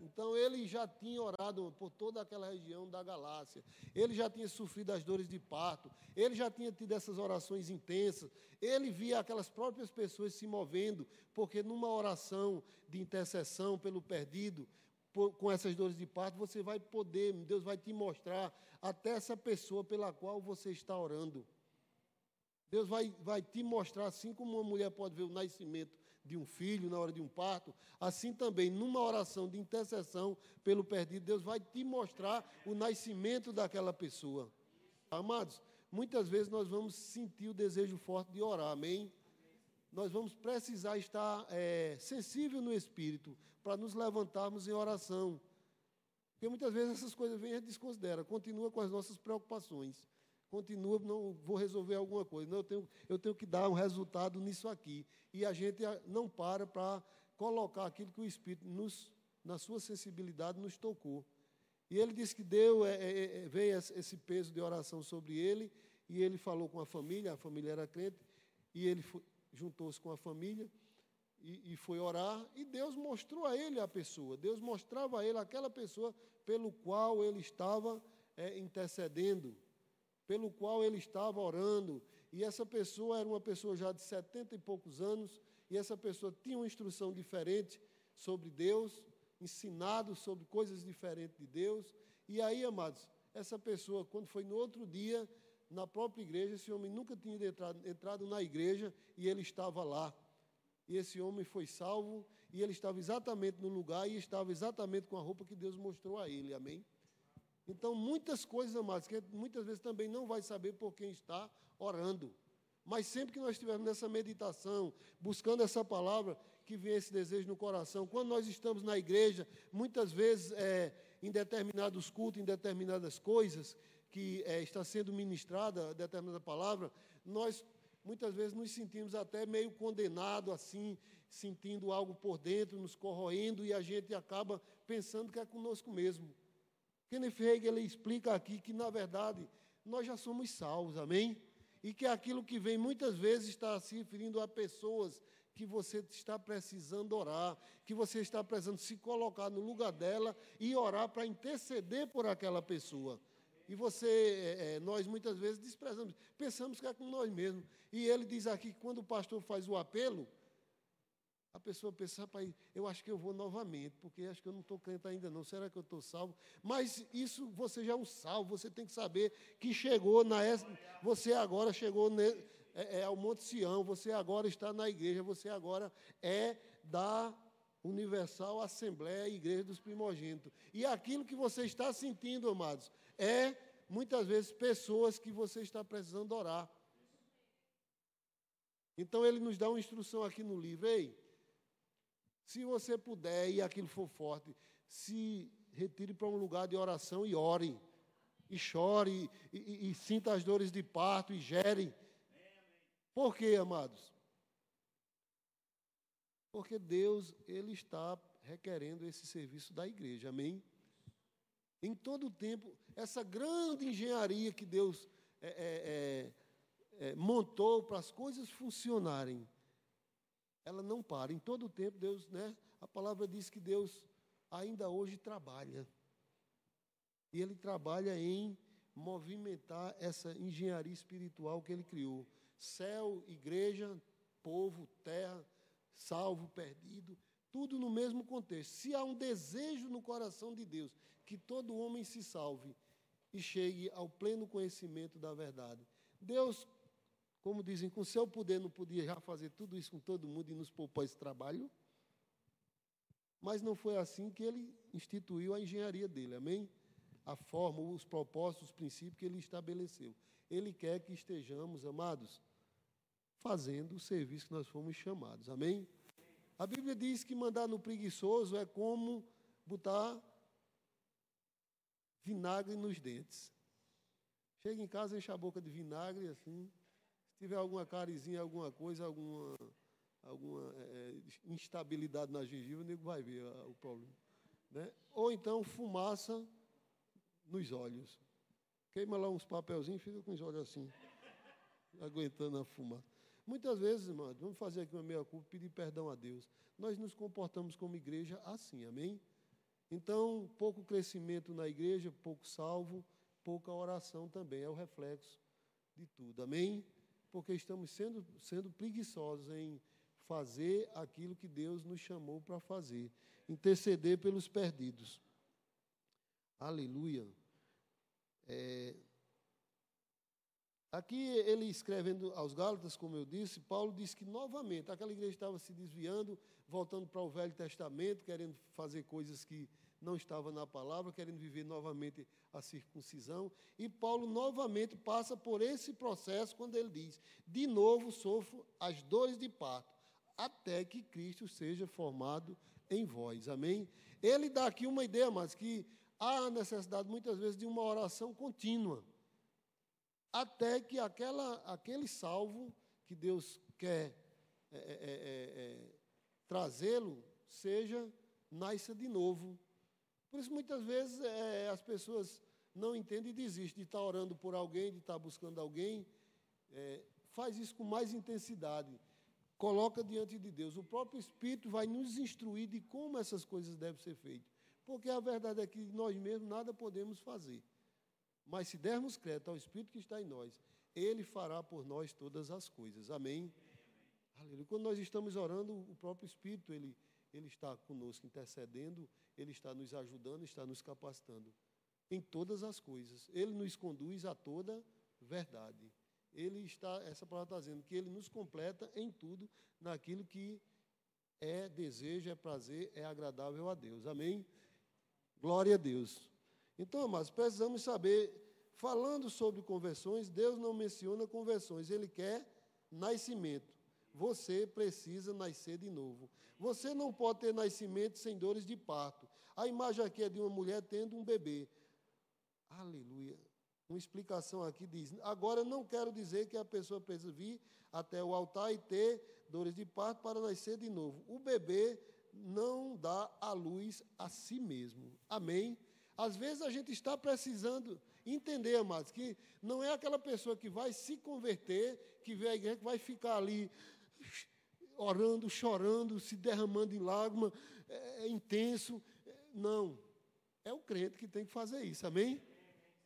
Então ele já tinha orado por toda aquela região da Galácia. Ele já tinha sofrido as dores de parto. Ele já tinha tido essas orações intensas. Ele via aquelas próprias pessoas se movendo, porque numa oração de intercessão pelo perdido, por, com essas dores de parto, você vai poder, Deus vai te mostrar até essa pessoa pela qual você está orando. Deus vai, vai te mostrar, assim como uma mulher pode ver o nascimento de um filho, na hora de um parto, assim também, numa oração de intercessão pelo perdido, Deus vai te mostrar o nascimento daquela pessoa. Amados, muitas vezes nós vamos sentir o desejo forte de orar, amém? Nós vamos precisar estar é, sensível no espírito para nos levantarmos em oração. Porque muitas vezes essas coisas vêm e a gente desconsidera, continua com as nossas preocupações continua, não vou resolver alguma coisa. Não, eu tenho, eu tenho que dar um resultado nisso aqui. E a gente não para para colocar aquilo que o Espírito, nos, na sua sensibilidade, nos tocou. E ele disse que deu, é, é, é veio esse peso de oração sobre ele, e ele falou com a família, a família era crente, e ele juntou-se com a família e, e, foi orar, e Deus mostrou a ele a pessoa, Deus mostrava a ele aquela pessoa pelo qual ele estava é, intercedendo pelo qual ele estava orando, e essa pessoa era uma pessoa já de setenta e poucos anos, e essa pessoa tinha uma instrução diferente sobre Deus, ensinado sobre coisas diferentes de Deus. E aí, amados, essa pessoa, quando foi no outro dia, na própria igreja, esse homem nunca tinha entrado, entrado na igreja e ele estava lá. E esse homem foi salvo e ele estava exatamente no lugar e estava exatamente com a roupa que Deus mostrou a ele. Amém? Então, muitas coisas, amados, que muitas vezes também não vai saber por quem está orando. Mas sempre que nós estivermos nessa meditação, buscando essa palavra, que vem esse desejo no coração. Quando nós estamos na igreja, muitas vezes é, em determinados cultos, em determinadas coisas, que é, está sendo ministrada determinada palavra, nós muitas vezes nos sentimos até meio condenado assim, sentindo algo por dentro, nos corroendo, e a gente acaba pensando que é conosco mesmo. Kenneth Hagin explica aqui que, na verdade, nós já somos salvos, amém? E que aquilo que vem muitas vezes está se referindo a pessoas que você está precisando orar, que você está precisando se colocar no lugar dela e orar para interceder por aquela pessoa. E você, é, é, nós muitas vezes desprezamos, pensamos que é com nós mesmos. E ele diz aqui que quando o pastor faz o apelo, a pessoa pensa, rapaz, eu acho que eu vou novamente, porque acho que eu não estou crente ainda não. Será que eu estou salvo? Mas isso você já é um salvo, você tem que saber que chegou na você agora chegou ne, é, é, ao Monte Sião, você agora está na igreja, você agora é da Universal Assembleia Igreja dos Primogênitos. E aquilo que você está sentindo, amados, é muitas vezes pessoas que você está precisando orar. Então ele nos dá uma instrução aqui no livro, ei, se você puder e aquilo for forte, se retire para um lugar de oração e ore. E chore, e, e, e sinta as dores de parto e gere. Por quê, amados? Porque Deus, Ele está requerendo esse serviço da igreja, amém? Em todo o tempo, essa grande engenharia que Deus é, é, é, é montou para as coisas funcionarem, ela não para. Em todo o tempo, Deus, né? A palavra diz que Deus ainda hoje trabalha. E Ele trabalha em movimentar essa engenharia espiritual que Ele criou. Céu, igreja, povo, terra, salvo, perdido, tudo no mesmo contexto. Se há um desejo no coração de Deus que todo homem se salve e chegue ao pleno conhecimento da verdade, Deus como dizem, com seu poder não podia já fazer tudo isso com todo mundo e nos poupar esse trabalho? Mas não foi assim que ele instituiu a engenharia dele, amém? A forma, os propósitos, os princípios que ele estabeleceu. Ele quer que estejamos, amados, fazendo o serviço que nós fomos chamados, amém? A Bíblia diz que mandar no preguiçoso é como botar vinagre nos dentes. Chega em casa, enche a boca de vinagre, assim. Tiver alguma carizinha, alguma coisa, alguma, alguma é, instabilidade na gengiva, o nego vai ver a, o problema. Né? Ou então fumaça nos olhos. Queima lá uns papelzinhos, fica com os olhos assim, aguentando a fumaça. Muitas vezes, irmãos, vamos fazer aqui uma meia culpa, pedir perdão a Deus. Nós nos comportamos como igreja assim, amém? Então, pouco crescimento na igreja, pouco salvo, pouca oração também, é o reflexo de tudo, amém? Porque estamos sendo, sendo preguiçosos em fazer aquilo que Deus nos chamou para fazer, interceder pelos perdidos. Aleluia. É, Aqui ele escrevendo aos Gálatas, como eu disse, Paulo diz que novamente aquela igreja estava se desviando, voltando para o Velho Testamento, querendo fazer coisas que não estavam na palavra, querendo viver novamente a circuncisão. E Paulo novamente passa por esse processo quando ele diz: De novo sofro as dores de parto, até que Cristo seja formado em vós. Amém? Ele dá aqui uma ideia, mas que há necessidade muitas vezes de uma oração contínua até que aquela, aquele salvo que Deus quer é, é, é, trazê-lo seja, nasça de novo. Por isso, muitas vezes, é, as pessoas não entendem e desistem de estar orando por alguém, de estar buscando alguém. faz isso com mais intensidade. Coloca diante de Deus. O próprio Espírito vai nos instruir de como essas coisas devem ser feitas. Porque a verdade é que nós mesmos nada podemos fazer. Mas se dermos crédito ao Espírito que está em nós, ele fará por nós todas as coisas. Amém? Aleluia. Quando nós estamos orando, o próprio Espírito, ele, ele está conosco, intercedendo, ele está nos ajudando, está nos capacitando em todas as coisas. Ele nos conduz a toda verdade. Ele está, essa palavra está dizendo que ele nos completa em tudo, naquilo que é desejo, é prazer, é agradável a Deus. Amém? Glória a Deus. Então, amados, precisamos saber, falando sobre conversões, Deus não menciona conversões, Ele quer nascimento. Você precisa nascer de novo. Você não pode ter nascimento sem dores de parto. A imagem aqui é de uma mulher tendo um bebê. Aleluia. Uma explicação aqui diz: agora não quero dizer que a pessoa precisa vir até o altar e ter dores de parto para nascer de novo. O bebê não dá a luz a si mesmo. Amém? Às vezes a gente está precisando entender, amados, que não é aquela pessoa que vai se converter, que vê a igreja, que vai ficar ali orando, chorando, se derramando em lágrimas, é, é intenso. Não. É o crente que tem que fazer isso, amém?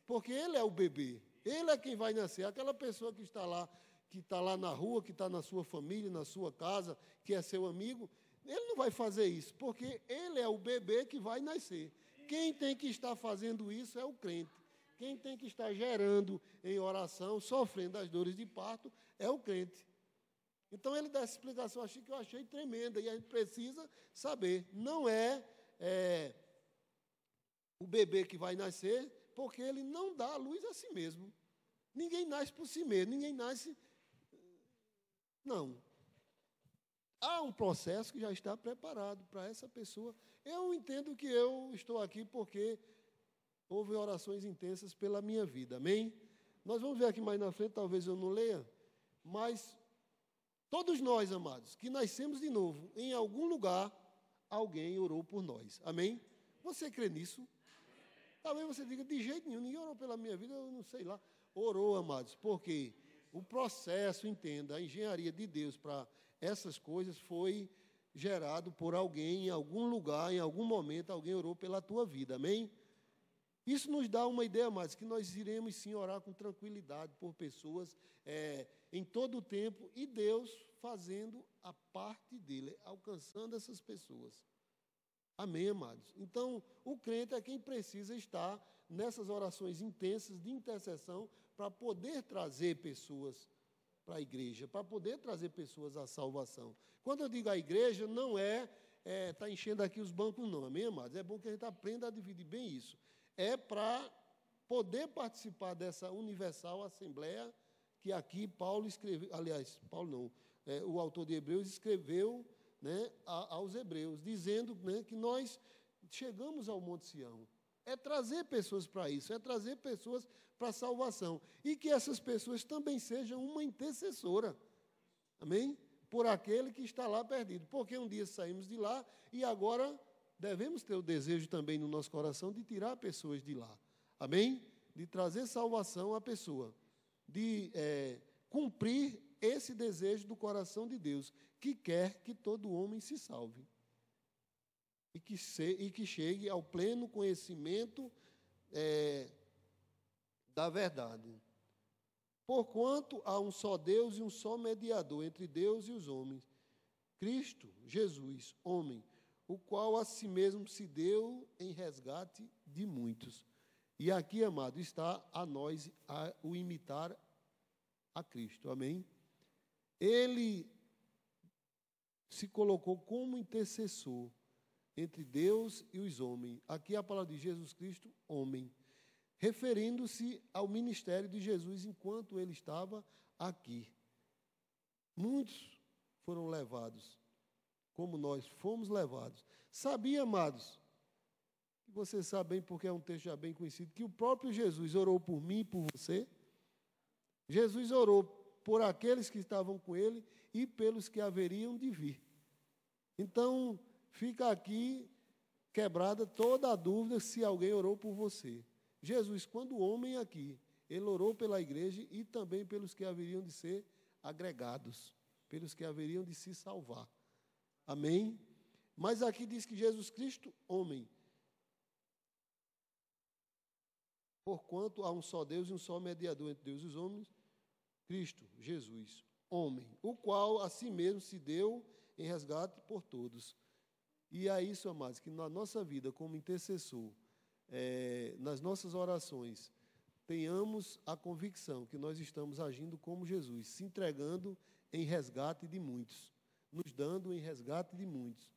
Porque ele é o bebê. Ele é quem vai nascer. Aquela pessoa que está lá, que está lá na rua, que está na sua família, na sua casa, que é seu amigo, ele não vai fazer isso, porque ele é o bebê que vai nascer. Quem tem que estar fazendo isso é o crente. Quem tem que estar gerando em oração, sofrendo as dores de parto, é o crente. Então ele dá essa explicação achei que eu achei tremenda e a gente precisa saber. Não é, é o bebê que vai nascer, porque ele não dá a luz a si mesmo. Ninguém nasce por si mesmo, ninguém nasce. Não. Há um processo que já está preparado para essa pessoa eu entendo que eu estou aqui porque houve orações intensas pela minha vida, amém? Nós vamos ver aqui mais na frente, talvez eu não leia, mas todos nós, amados, que nascemos de novo, em algum lugar, alguém orou por nós, amém? Você crê nisso? Talvez você diga, de jeito nenhum, ninguém orou pela minha vida, eu não sei lá. Orou, amados, porque o processo, entenda, a engenharia de Deus para essas coisas foi gerado por alguém em algum lugar, em algum momento, alguém orou pela tua vida, amém? Isso nos dá uma ideia mais, que nós iremos sim orar com tranquilidade por pessoas é, em todo o tempo e Deus fazendo a parte dele, alcançando essas pessoas. Amém, amados? Então, o crente é quem precisa estar nessas orações intensas de intercessão para poder trazer pessoas para a igreja, para poder trazer pessoas à salvação. Quando eu digo a igreja, não é, é, tá enchendo aqui os bancos, não, amém, amados? É bom que a gente aprenda a dividir bem isso. É para poder participar dessa universal assembleia que aqui Paulo escreveu, aliás, Paulo não, é, o autor de Hebreus escreveu né, aos Hebreus, dizendo né, que nós chegamos ao Monte Sião. É trazer pessoas para isso, é trazer pessoas para a salvação. E que essas pessoas também sejam uma intercessora. Amém? Por aquele que está lá perdido. Porque um dia saímos de lá e agora devemos ter o desejo também no nosso coração de tirar pessoas de lá. Amém? De trazer salvação à pessoa. De é, cumprir esse desejo do coração de Deus, que quer que todo homem se salve. E que, se, e que chegue ao pleno conhecimento é, da verdade. Porquanto há um só Deus e um só mediador entre Deus e os homens, Cristo, Jesus, homem, o qual a si mesmo se deu em resgate de muitos. E aqui, amado, está a nós a o imitar a Cristo. Amém? Ele se colocou como intercessor entre Deus e os homens. Aqui a palavra de Jesus Cristo, homem referindo-se ao ministério de Jesus enquanto ele estava aqui. Muitos foram levados, como nós fomos levados. Sabia, amados, que você sabe bem, porque é um texto já bem conhecido, que o próprio Jesus orou por mim e por você. Jesus orou por aqueles que estavam com ele e pelos que haveriam de vir. Então, fica aqui quebrada toda a dúvida se alguém orou por você. Jesus, quando homem aqui, ele orou pela igreja e também pelos que haveriam de ser agregados, pelos que haveriam de se salvar. Amém? Mas aqui diz que Jesus Cristo, homem. Porquanto há um só Deus e um só mediador entre Deus e os homens, Cristo, Jesus, homem, o qual a si mesmo se deu em resgate por todos. E é isso, amados, que na nossa vida como intercessor, é, nas nossas orações, tenhamos a convicção que nós estamos agindo como Jesus, se entregando em resgate de muitos, nos dando em resgate de muitos.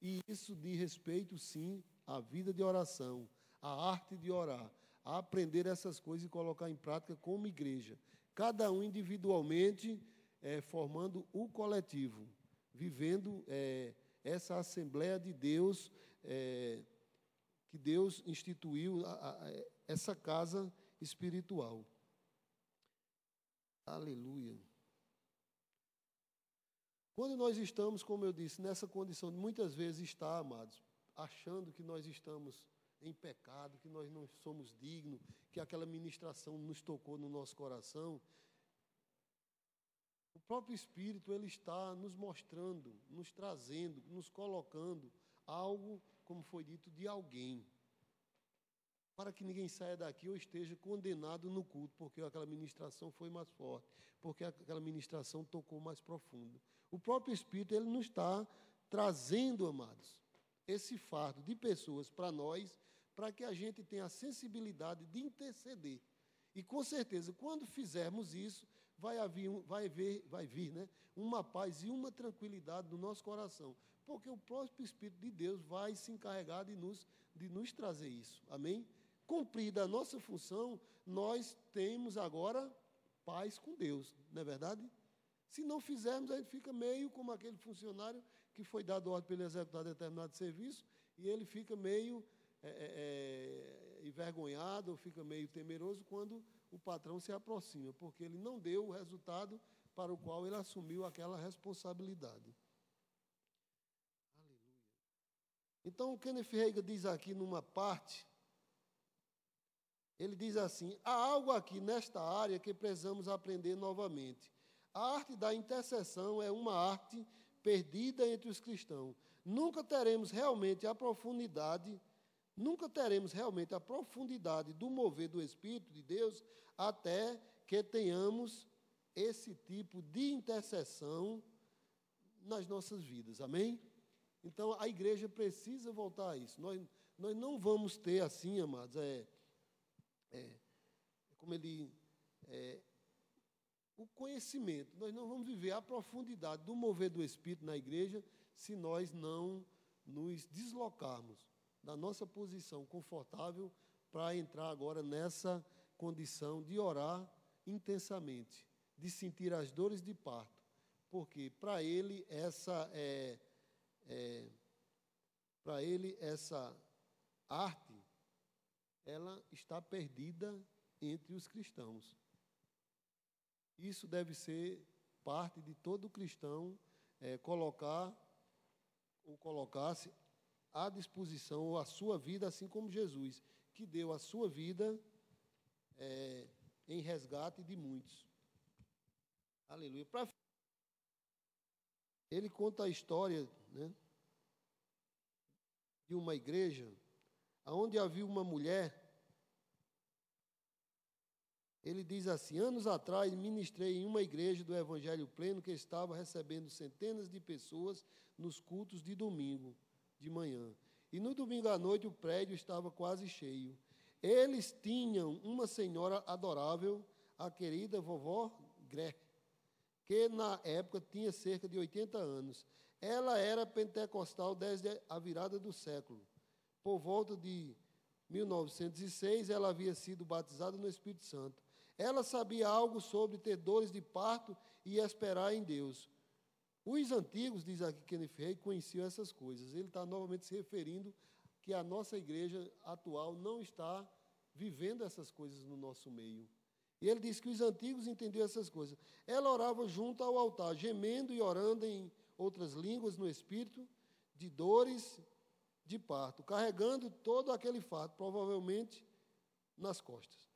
E isso diz respeito, sim, à vida de oração, à arte de orar, a aprender essas coisas e colocar em prática como igreja. Cada um individualmente, é, formando o coletivo, vivendo é, essa Assembleia de Deus. É, que Deus instituiu a, a, essa casa espiritual. Aleluia. Quando nós estamos, como eu disse, nessa condição de muitas vezes estar, amados, achando que nós estamos em pecado, que nós não somos dignos, que aquela ministração nos tocou no nosso coração, o próprio Espírito ele está nos mostrando, nos trazendo, nos colocando algo como foi dito, de alguém. Para que ninguém saia daqui ou esteja condenado no culto, porque aquela ministração foi mais forte, porque aquela ministração tocou mais profundo. O próprio Espírito, ele não está trazendo, amados, esse fardo de pessoas para nós, para que a gente tenha a sensibilidade de interceder. E com certeza, quando fizermos isso, vai, haver, vai, ver, vai vir né, uma paz e uma tranquilidade no nosso coração porque o próprio Espírito de Deus vai se encarregar de nos, de nos trazer isso. Amém? Cumprida a nossa função, nós temos agora paz com Deus, não é verdade? Se não fizermos, a gente fica meio como aquele funcionário que foi dado ordem para ele executar determinado serviço e ele fica meio é, é, envergonhado, ou fica meio temeroso quando o patrão se aproxima, porque ele não deu o resultado para o qual ele assumiu aquela responsabilidade. Então, o Kenneth Reagan diz aqui numa parte, ele diz assim: há algo aqui nesta área que precisamos aprender novamente. A arte da intercessão é uma arte perdida entre os cristãos. Nunca teremos realmente a profundidade, nunca teremos realmente a profundidade do mover do Espírito de Deus até que tenhamos esse tipo de intercessão nas nossas vidas. Amém? Então a igreja precisa voltar a isso. Nós, nós não vamos ter assim, amados, é, é como ele. É, o conhecimento. Nós não vamos viver a profundidade do mover do Espírito na igreja se nós não nos deslocarmos da nossa posição confortável para entrar agora nessa condição de orar intensamente, de sentir as dores de parto, porque para ele essa é, é para ele essa arte ela está perdida entre os cristãos. Isso deve ser parte de todo cristão é, colocar ou colocar-se à disposição ou a sua vida, assim como Jesus, que deu a sua vida é, em resgate de muitos. Aleluia. Pra... Ele conta a história né, de uma igreja onde havia uma mulher ele diz assim: Anos atrás ministrei em uma igreja do Evangelho Pleno que estava recebendo centenas de pessoas nos cultos de domingo de manhã. E no domingo à noite o prédio estava quase cheio. Eles tinham uma senhora adorável, a querida vovó Gré, que na época tinha cerca de 80 anos. Ela era pentecostal desde a virada do século. Por volta de 1906, ela havia sido batizada no Espírito Santo. Ela sabia algo sobre ter dores de parto e esperar em Deus. Os antigos, diz aqui Kenneth Rey, conheciam essas coisas. Ele está novamente se referindo que a nossa igreja atual não está vivendo essas coisas no nosso meio. E ele diz que os antigos entendiam essas coisas. Ela orava junto ao altar, gemendo e orando em outras línguas no espírito, de dores de parto, carregando todo aquele fato, provavelmente nas costas.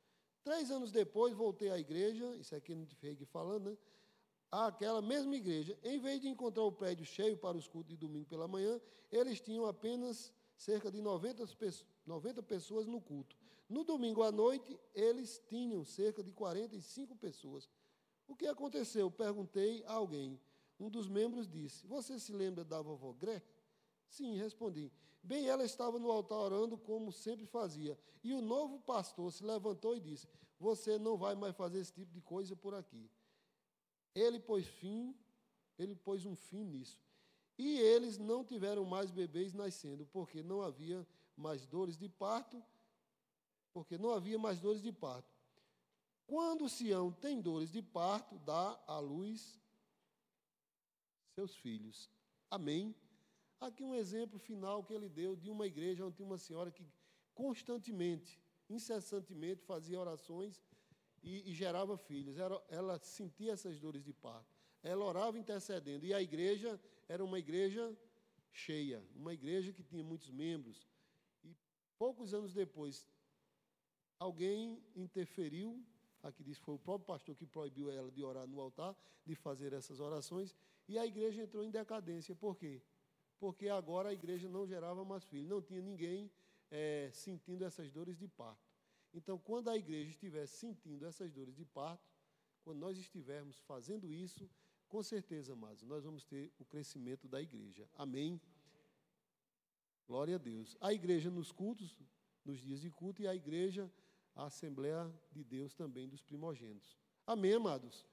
Três anos depois, voltei à igreja, isso aqui não fiquei falando, né? Aquela mesma igreja, em vez de encontrar o prédio cheio para os cultos de domingo pela manhã, eles tinham apenas cerca de 90, 90 pessoas no culto. No domingo à noite, eles tinham cerca de 45 pessoas. O que aconteceu? Perguntei a alguém. Um dos membros disse: Você se lembra da vovó Gré? Sim, respondi. Bem, ela estava no altar orando como sempre fazia. E o novo pastor se levantou e disse: Você não vai mais fazer esse tipo de coisa por aqui. Ele pôs fim, ele pôs um fim nisso. E eles não tiveram mais bebês nascendo, porque não havia mais dores de parto, porque não havia mais dores de parto. Quando Sião tem dores de parto, dá à luz seus filhos. Amém. Aqui um exemplo final que ele deu de uma igreja onde tinha uma senhora que constantemente, incessantemente fazia orações e, e gerava filhos. Ela, ela sentia essas dores de parto. Ela orava intercedendo. E a igreja era uma igreja cheia, uma igreja que tinha muitos membros. E poucos anos depois, alguém interferiu, aqui diz que foi o próprio pastor que proibiu ela de orar no altar, de fazer essas orações, e a igreja entrou em decadência. Por quê? porque agora a igreja não gerava mais filhos, não tinha ninguém é, sentindo essas dores de parto. Então, quando a igreja estiver sentindo essas dores de parto, quando nós estivermos fazendo isso, com certeza, amados, nós vamos ter o crescimento da igreja. Amém? Glória a Deus. A igreja nos cultos, nos dias de culto, e a igreja, a Assembleia de Deus também dos primogênitos. Amém, amados?